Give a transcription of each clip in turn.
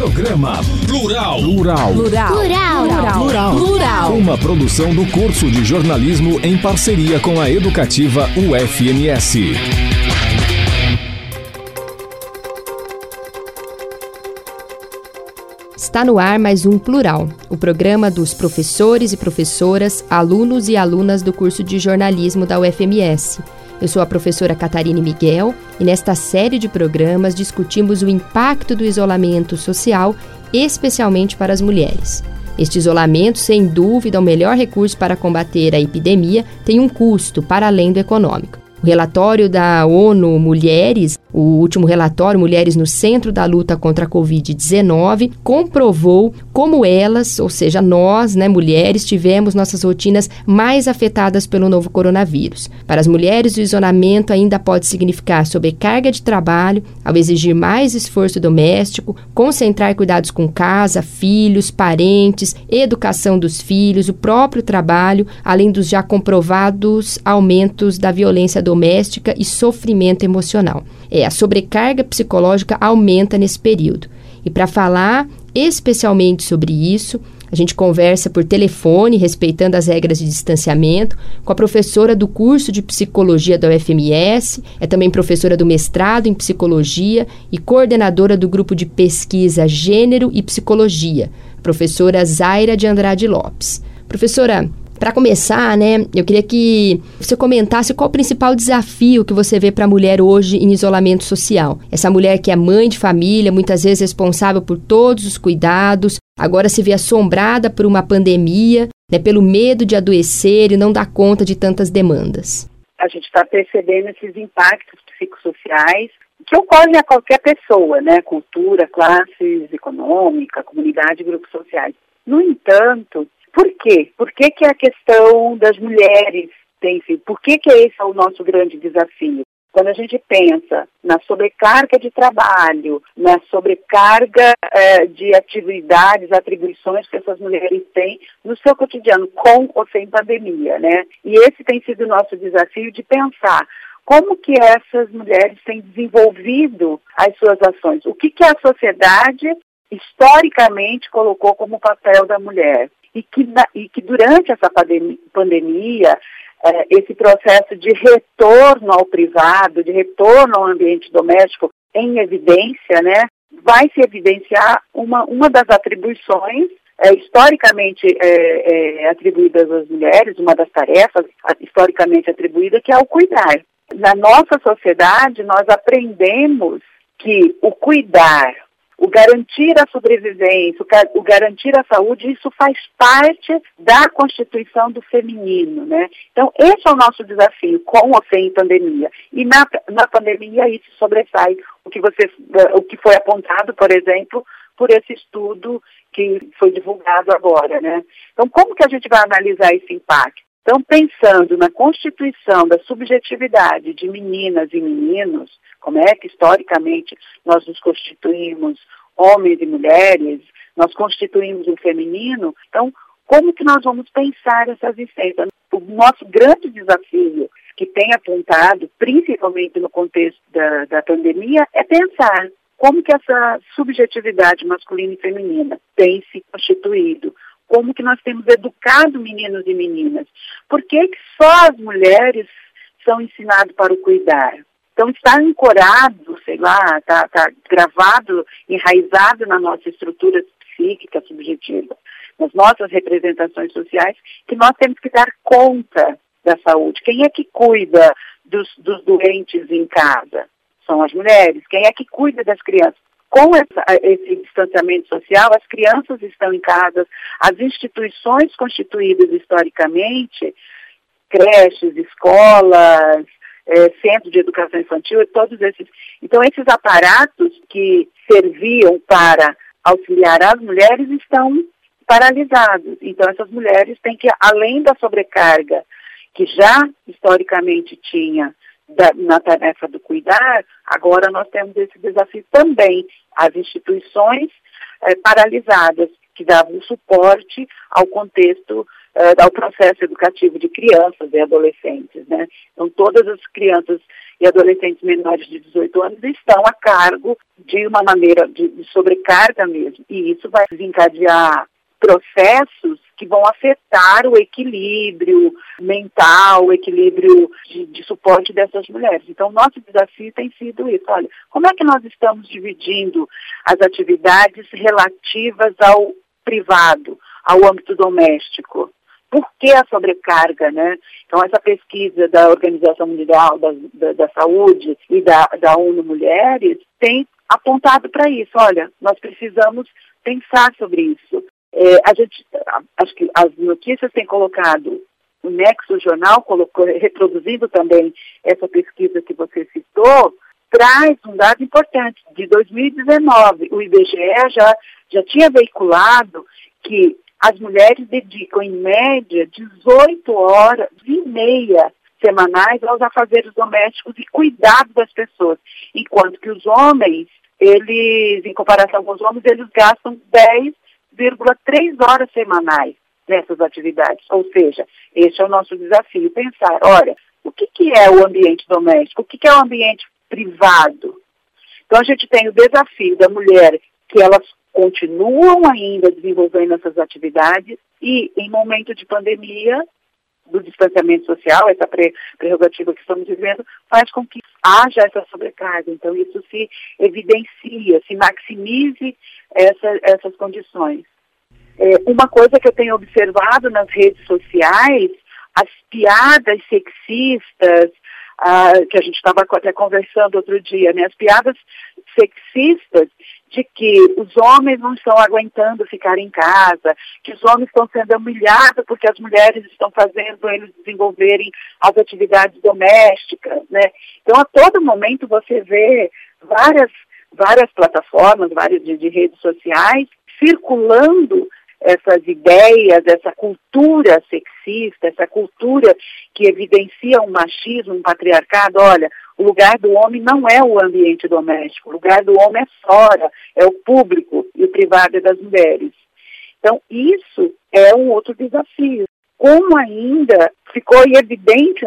Programa Plural. Plural. Plural. Plural. Plural. Plural. Uma produção do curso de jornalismo em parceria com a educativa UFMS. Está no ar mais um Plural, o programa dos professores e professoras, alunos e alunas do curso de jornalismo da UFMS. Eu sou a professora Catarine Miguel e nesta série de programas discutimos o impacto do isolamento social, especialmente para as mulheres. Este isolamento, sem dúvida, é o melhor recurso para combater a epidemia, tem um custo para além do econômico. O relatório da ONU Mulheres, o último relatório Mulheres no Centro da Luta contra a Covid-19, comprovou como elas, ou seja, nós, né, mulheres, tivemos nossas rotinas mais afetadas pelo novo coronavírus. Para as mulheres, o isolamento ainda pode significar sobrecarga de trabalho, ao exigir mais esforço doméstico, concentrar cuidados com casa, filhos, parentes, educação dos filhos, o próprio trabalho, além dos já comprovados aumentos da violência doméstica e sofrimento emocional. É, a sobrecarga psicológica aumenta nesse período. E para falar especialmente sobre isso, a gente conversa por telefone, respeitando as regras de distanciamento, com a professora do curso de psicologia da UFMS, é também professora do mestrado em psicologia e coordenadora do grupo de pesquisa Gênero e Psicologia, professora Zaira de Andrade Lopes. Professora, para começar, né, eu queria que você comentasse qual o principal desafio que você vê para a mulher hoje em isolamento social. Essa mulher que é mãe de família, muitas vezes responsável por todos os cuidados, agora se vê assombrada por uma pandemia, né, pelo medo de adoecer e não dar conta de tantas demandas. A gente está percebendo esses impactos psicossociais que ocorrem a qualquer pessoa, né? Cultura, classes econômica, comunidade, grupos sociais. No entanto, por quê? Por que, que a questão das mulheres tem sido? Por que, que esse é o nosso grande desafio? Quando a gente pensa na sobrecarga de trabalho, na sobrecarga eh, de atividades, atribuições que essas mulheres têm no seu cotidiano, com ou sem pandemia, né? E esse tem sido o nosso desafio de pensar como que essas mulheres têm desenvolvido as suas ações, o que que a sociedade historicamente colocou como papel da mulher e que, e que durante essa pandemia, é, esse processo de retorno ao privado, de retorno ao ambiente doméstico em evidência, né, vai se evidenciar uma, uma das atribuições é, historicamente é, atribuídas às mulheres, uma das tarefas historicamente atribuída, que é o cuidar. Na nossa sociedade, nós aprendemos que o cuidar, o garantir a sobrevivência, o garantir a saúde, isso faz parte da constituição do feminino, né? Então, esse é o nosso desafio, com ou sem pandemia. E na, na pandemia isso sobressai o que, você, o que foi apontado, por exemplo, por esse estudo que foi divulgado agora, né? Então, como que a gente vai analisar esse impacto? Então, pensando na constituição da subjetividade de meninas e meninos, como é que historicamente nós nos constituímos homens e mulheres, nós constituímos o feminino, então como que nós vamos pensar essa existência? O nosso grande desafio que tem apontado, principalmente no contexto da, da pandemia, é pensar como que essa subjetividade masculina e feminina tem se constituído, como que nós temos educado meninos e meninas. Por que, que só as mulheres são ensinadas para o cuidar? Então está ancorado, sei lá, está tá gravado, enraizado na nossa estrutura psíquica subjetiva, nas nossas representações sociais, que nós temos que dar conta da saúde. Quem é que cuida dos, dos doentes em casa? São as mulheres. Quem é que cuida das crianças? Com essa, esse distanciamento social, as crianças estão em casa, as instituições constituídas historicamente, creches, escolas, é, centro de educação infantil, todos esses. Então, esses aparatos que serviam para auxiliar as mulheres estão paralisados. Então, essas mulheres têm que, além da sobrecarga que já historicamente tinha da, na tarefa do cuidar, agora nós temos esse desafio também. As instituições é, paralisadas, que davam suporte ao contexto, uh, ao processo educativo de crianças e adolescentes. Né? Então, todas as crianças e adolescentes menores de 18 anos estão a cargo de uma maneira de, de sobrecarga mesmo. E isso vai desencadear processos que vão afetar o equilíbrio mental, o equilíbrio de, de, suporte dessas mulheres. Então, nosso desafio tem sido isso. Olha, como é que nós estamos dividindo as atividades relativas ao privado, ao âmbito doméstico? Por que a sobrecarga, né? Então, essa pesquisa da Organização Mundial da, da, da Saúde e da, da ONU Mulheres tem apontado para isso. Olha, nós precisamos pensar sobre isso. É, a gente, acho que as notícias têm colocado, o Nexo Jornal colocou, reproduzindo também essa pesquisa que você citou, traz um dado importante. De 2019, o IBGE já, já tinha veiculado que as mulheres dedicam, em média, 18 horas e meia semanais aos afazeres domésticos e cuidado das pessoas, enquanto que os homens, eles, em comparação com os homens, eles gastam 10 3 horas semanais nessas atividades. Ou seja, esse é o nosso desafio, pensar, olha, o que, que é o ambiente doméstico, o que, que é o ambiente privado? Então a gente tem o desafio da mulher que elas continuam ainda desenvolvendo essas atividades e em momento de pandemia do distanciamento social, essa prerrogativa que estamos vivendo, faz com que haja essa sobrecarga. Então, isso se evidencia, se maximize essa, essas condições. É, uma coisa que eu tenho observado nas redes sociais, as piadas sexistas, ah, que a gente estava até conversando outro dia, né? As piadas sexistas de que os homens não estão aguentando ficar em casa, que os homens estão sendo humilhados porque as mulheres estão fazendo eles desenvolverem as atividades domésticas, né? Então, a todo momento você vê várias, várias plataformas, várias de, de redes sociais circulando essas ideias, essa cultura sexista, essa cultura que evidencia um machismo, um patriarcado, olha, o lugar do homem não é o ambiente doméstico, o lugar do homem é fora, é o público e o privado é das mulheres. Então, isso é um outro desafio. Como ainda ficou evidente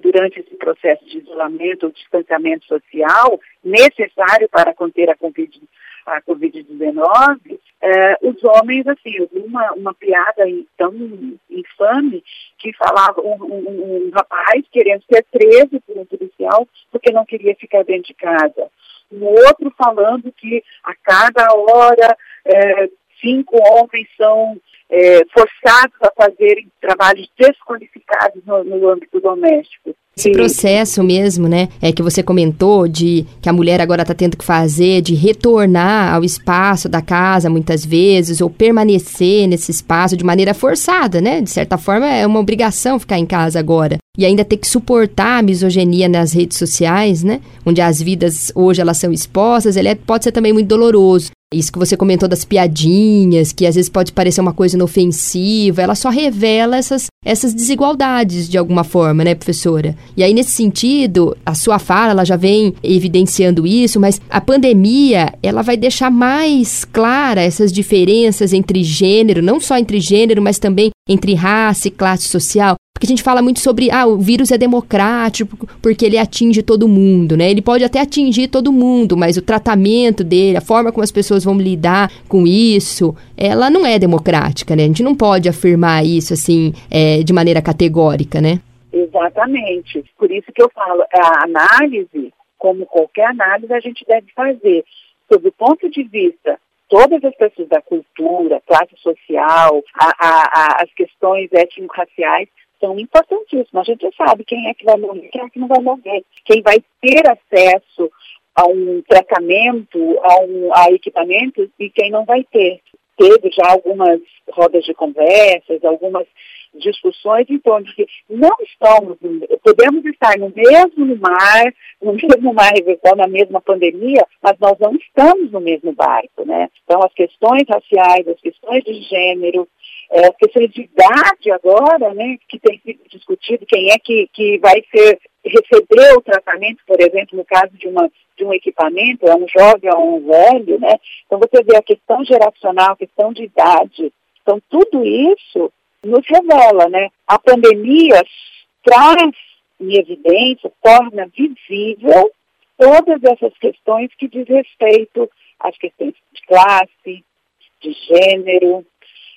durante esse processo de isolamento distanciamento social necessário para conter a Covid-19, a Covid-19, é, os homens, assim, uma, uma piada tão infame que falava um, um, um, rapaz querendo ser preso por um policial porque não queria ficar dentro de casa. Um outro falando que a cada hora é, cinco homens são é, forçados a fazerem trabalhos desqualificados no, no âmbito doméstico. Esse processo mesmo, né, é que você comentou de que a mulher agora está tendo que fazer, de retornar ao espaço da casa muitas vezes, ou permanecer nesse espaço de maneira forçada, né? De certa forma é uma obrigação ficar em casa agora. E ainda ter que suportar a misoginia nas redes sociais, né? Onde as vidas hoje elas são expostas, ele é, pode ser também muito doloroso. Isso que você comentou das piadinhas, que às vezes pode parecer uma coisa inofensiva, ela só revela essas, essas desigualdades de alguma forma, né, professora? E aí, nesse sentido, a sua fala, ela já vem evidenciando isso, mas a pandemia, ela vai deixar mais clara essas diferenças entre gênero, não só entre gênero, mas também entre raça e classe social. Porque a gente fala muito sobre, ah, o vírus é democrático porque ele atinge todo mundo, né? Ele pode até atingir todo mundo, mas o tratamento dele, a forma como as pessoas vão lidar com isso, ela não é democrática, né? A gente não pode afirmar isso, assim, é, de maneira categórica, né? Exatamente. Por isso que eu falo, a análise, como qualquer análise, a gente deve fazer sob o ponto de vista todas as pessoas da cultura, classe social, a, a, a, as questões étnico-raciais, são importantíssimas. A gente sabe quem é que vai morrer, quem é que não vai morrer, quem vai ter acesso a um tratamento, a, um, a equipamentos e quem não vai ter. Teve já algumas rodas de conversas, algumas discussões em torno de que não estamos, podemos estar no mesmo mar, no mesmo mar reversal, na mesma pandemia, mas nós não estamos no mesmo barco, né? Então, as questões raciais, as questões de gênero, é, questões de idade agora, né, que tem sido discutido, quem é que, que vai ser, receber o tratamento, por exemplo, no caso de, uma, de um equipamento, é um jovem ou um velho, né? Então, você vê a questão geracional, a questão de idade. Então, tudo isso nos revela, né? A pandemia traz em evidência, torna visível todas essas questões que diz respeito às questões de classe, de gênero,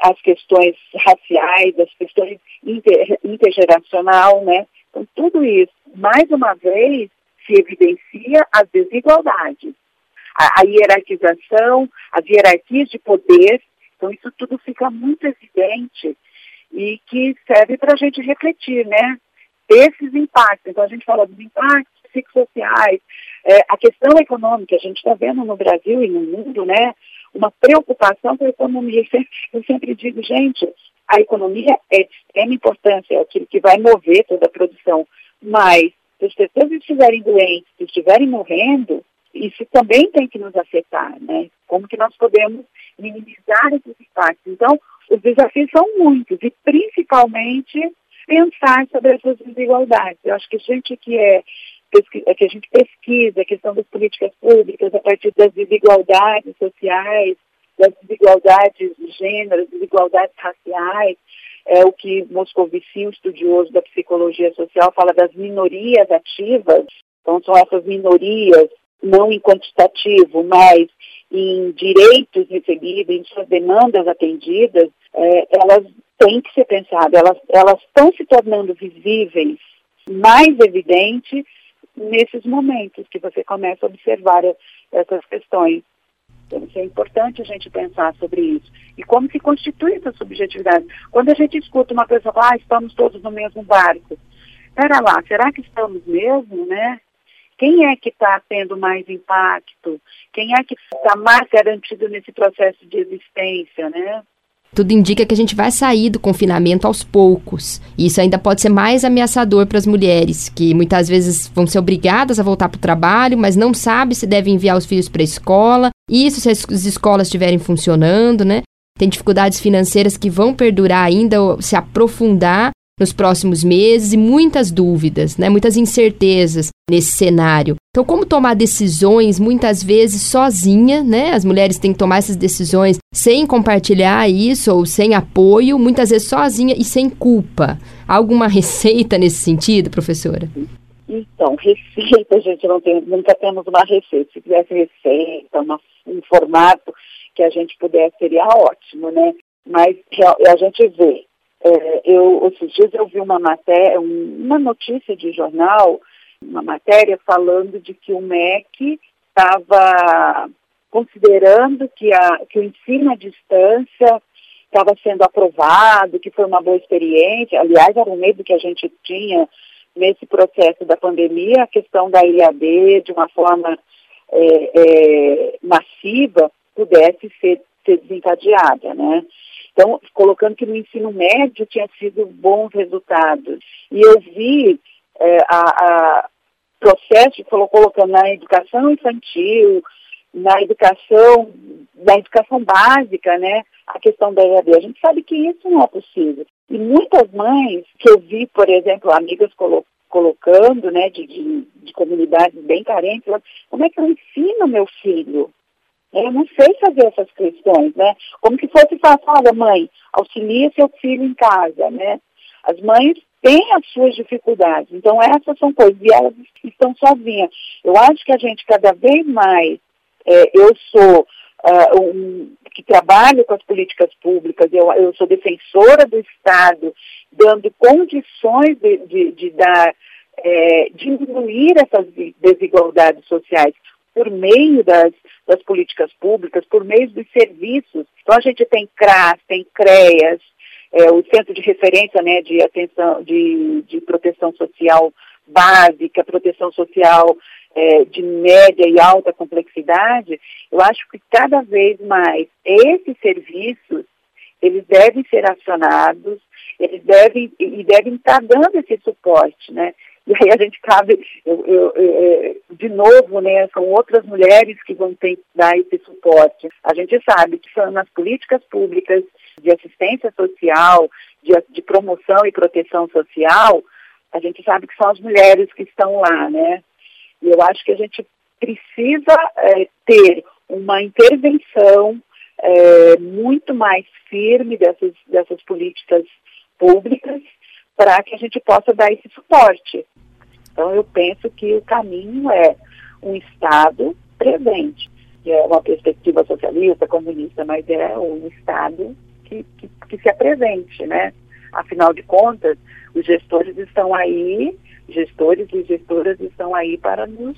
as questões raciais, as questões inter, intergeracional, né? Então, tudo isso, mais uma vez, se evidencia as desigualdades, a, a hierarquização, as hierarquias de poder. Então, isso tudo fica muito evidente e que serve para a gente refletir, né? Desses impactos. Então, a gente fala dos impactos psicossociais, é, a questão econômica, a gente está vendo no Brasil e no mundo, né? Uma preocupação com a economia. Eu sempre digo, gente, a economia é de extrema importância, é aquilo que vai mover toda a produção. Mas, se as pessoas estiverem doentes, se estiverem morrendo, isso também tem que nos afetar, né? Como que nós podemos minimizar esses impactos? Então, os desafios são muitos e principalmente pensar sobre essas desigualdades. Eu acho que gente que é que a gente pesquisa a questão das políticas públicas a partir das desigualdades sociais, das desigualdades de gênero, desigualdades raciais, é o que Moscovici, um estudioso da psicologia social, fala das minorias ativas. Então, são essas minorias, não em quantitativo, mas em direitos recebidos, em suas demandas atendidas, é, elas têm que ser pensadas, elas, elas estão se tornando visíveis, mais evidentes nesses momentos que você começa a observar essas questões. Então, é importante a gente pensar sobre isso. E como se constitui essa subjetividade. Quando a gente escuta uma pessoa falar, ah, estamos todos no mesmo barco. Espera lá, será que estamos mesmo, né? Quem é que está tendo mais impacto? Quem é que está mais garantido nesse processo de existência, né? Tudo indica que a gente vai sair do confinamento aos poucos. Isso ainda pode ser mais ameaçador para as mulheres, que muitas vezes vão ser obrigadas a voltar para o trabalho, mas não sabem se devem enviar os filhos para a escola. Isso se as escolas estiverem funcionando, né? Tem dificuldades financeiras que vão perdurar ainda, se aprofundar nos próximos meses e muitas dúvidas, né? muitas incertezas nesse cenário. Então, como tomar decisões muitas vezes sozinha, né? As mulheres têm que tomar essas decisões sem compartilhar isso ou sem apoio, muitas vezes sozinha e sem culpa. Há alguma receita nesse sentido, professora? Então, receita, a gente não tem, nunca temos uma receita. Se tivesse receita, uma, um formato que a gente pudesse, seria ótimo, né? Mas a gente vê é, eu, esses dias eu vi uma matéria, uma notícia de jornal, uma matéria falando de que o MEC estava considerando que, a, que o ensino à distância estava sendo aprovado, que foi uma boa experiência. Aliás, era o medo que a gente tinha nesse processo da pandemia, a questão da IAD, de uma forma é, é, massiva, pudesse ser, ser desencadeada, né? Então, colocando que no ensino médio tinha sido bons resultados. E eu vi é, a, a processo, colocando na educação infantil, na educação, na educação básica, né, a questão da EAD. A gente sabe que isso não é possível. E muitas mães que eu vi, por exemplo, amigas colo colocando, né, de, de, de comunidades bem carentes, como é que eu ensino meu filho? Eu não sei fazer essas questões, né? Como que fosse falar, olha mãe, auxilia seu filho em casa, né? As mães têm as suas dificuldades, então essas são coisas, e elas estão sozinhas. Eu acho que a gente cada vez mais, é, eu sou uh, um, que trabalho com as políticas públicas, eu, eu sou defensora do Estado, dando condições de, de, de dar, é, diminuir essas desigualdades sociais por meio das, das políticas públicas, por meio dos serviços. Então a gente tem CRAS, tem CREAS, é, o Centro de Referência né, de Atenção, de, de Proteção Social Básica, Proteção Social é, de média e alta complexidade, eu acho que cada vez mais esses serviços eles devem ser acionados, eles devem e devem estar dando esse suporte, né? E aí a gente cabe, eu, eu, eu, de novo, né, são outras mulheres que vão ter que dar esse suporte. A gente sabe que são nas políticas públicas de assistência social, de, de promoção e proteção social, a gente sabe que são as mulheres que estão lá, né? E eu acho que a gente precisa é, ter uma intervenção é, muito mais firme dessas, dessas políticas públicas para que a gente possa dar esse suporte. Então, eu penso que o caminho é um Estado presente, que é uma perspectiva socialista, comunista, mas é um Estado que, que, que se apresente, né? Afinal de contas, os gestores estão aí, gestores e gestoras estão aí para nos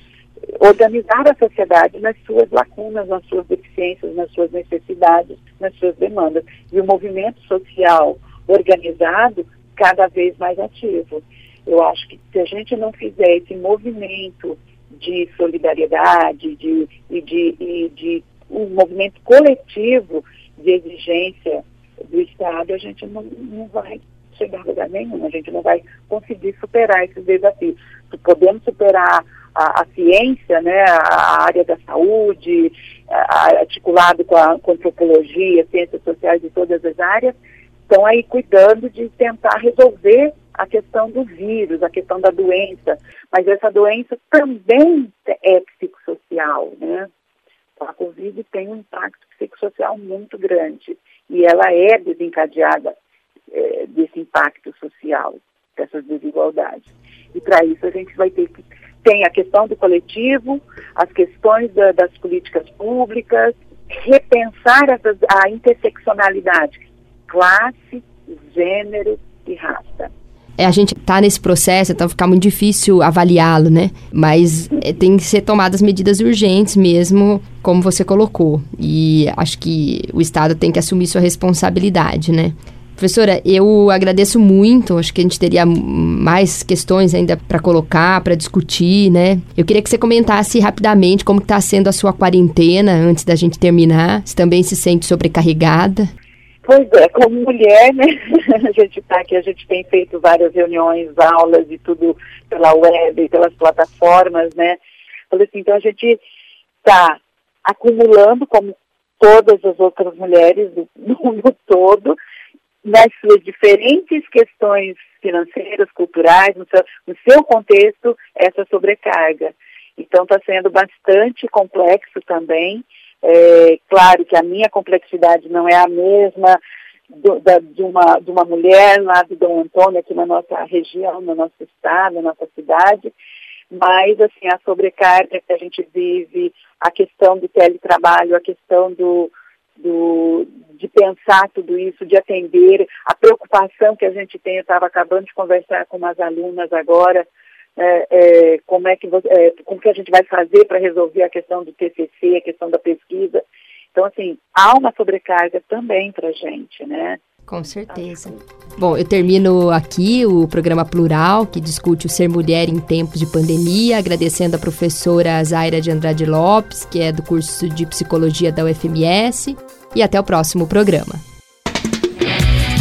organizar a sociedade nas suas lacunas, nas suas deficiências, nas suas necessidades, nas suas demandas. E o movimento social organizado cada vez mais ativo. Eu acho que se a gente não fizer esse movimento de solidariedade de, e de, e de um movimento coletivo de exigência do Estado, a gente não, não vai chegar a lugar nenhum, a gente não vai conseguir superar esses desafios. Podemos superar a, a ciência, né, a área da saúde, a, articulado com a, com a antropologia, ciências sociais de todas as áreas, estão aí cuidando de tentar resolver a questão do vírus, a questão da doença, mas essa doença também é psicossocial, né? A Covid tem um impacto psicossocial muito grande e ela é desencadeada é, desse impacto social, dessas desigualdades. E para isso a gente vai ter que tem a questão do coletivo, as questões da, das políticas públicas, repensar essas, a interseccionalidade, classe, gênero e raça. É, a gente está nesse processo, então fica muito difícil avaliá-lo, né? Mas é, tem que ser tomadas medidas urgentes mesmo, como você colocou. E acho que o Estado tem que assumir sua responsabilidade, né? Professora, eu agradeço muito. Acho que a gente teria mais questões ainda para colocar, para discutir, né? Eu queria que você comentasse rapidamente como está sendo a sua quarentena antes da gente terminar. Se também se sente sobrecarregada. Pois é, como mulher, né? A gente está aqui, a gente tem feito várias reuniões, aulas e tudo pela web, pelas plataformas, né? Falei assim, então a gente está acumulando, como todas as outras mulheres do mundo todo, nas suas diferentes questões financeiras, culturais, no seu, no seu contexto, essa sobrecarga. Então está sendo bastante complexo também. É, claro que a minha complexidade não é a mesma do, da, de, uma, de uma mulher lá de Dom Antônio, aqui na nossa região, no nosso estado, na nossa cidade, mas assim, a sobrecarga que a gente vive, a questão do teletrabalho, a questão do, do, de pensar tudo isso, de atender, a preocupação que a gente tem, eu estava acabando de conversar com umas alunas agora, é, é, como é que é, como que a gente vai fazer para resolver a questão do TCC, a questão da pesquisa. Então, assim, há uma sobrecarga também para a gente, né? Com certeza. Bom, eu termino aqui o programa Plural, que discute o ser mulher em tempos de pandemia, agradecendo a professora Zaira de Andrade Lopes, que é do curso de Psicologia da UFMS, e até o próximo programa.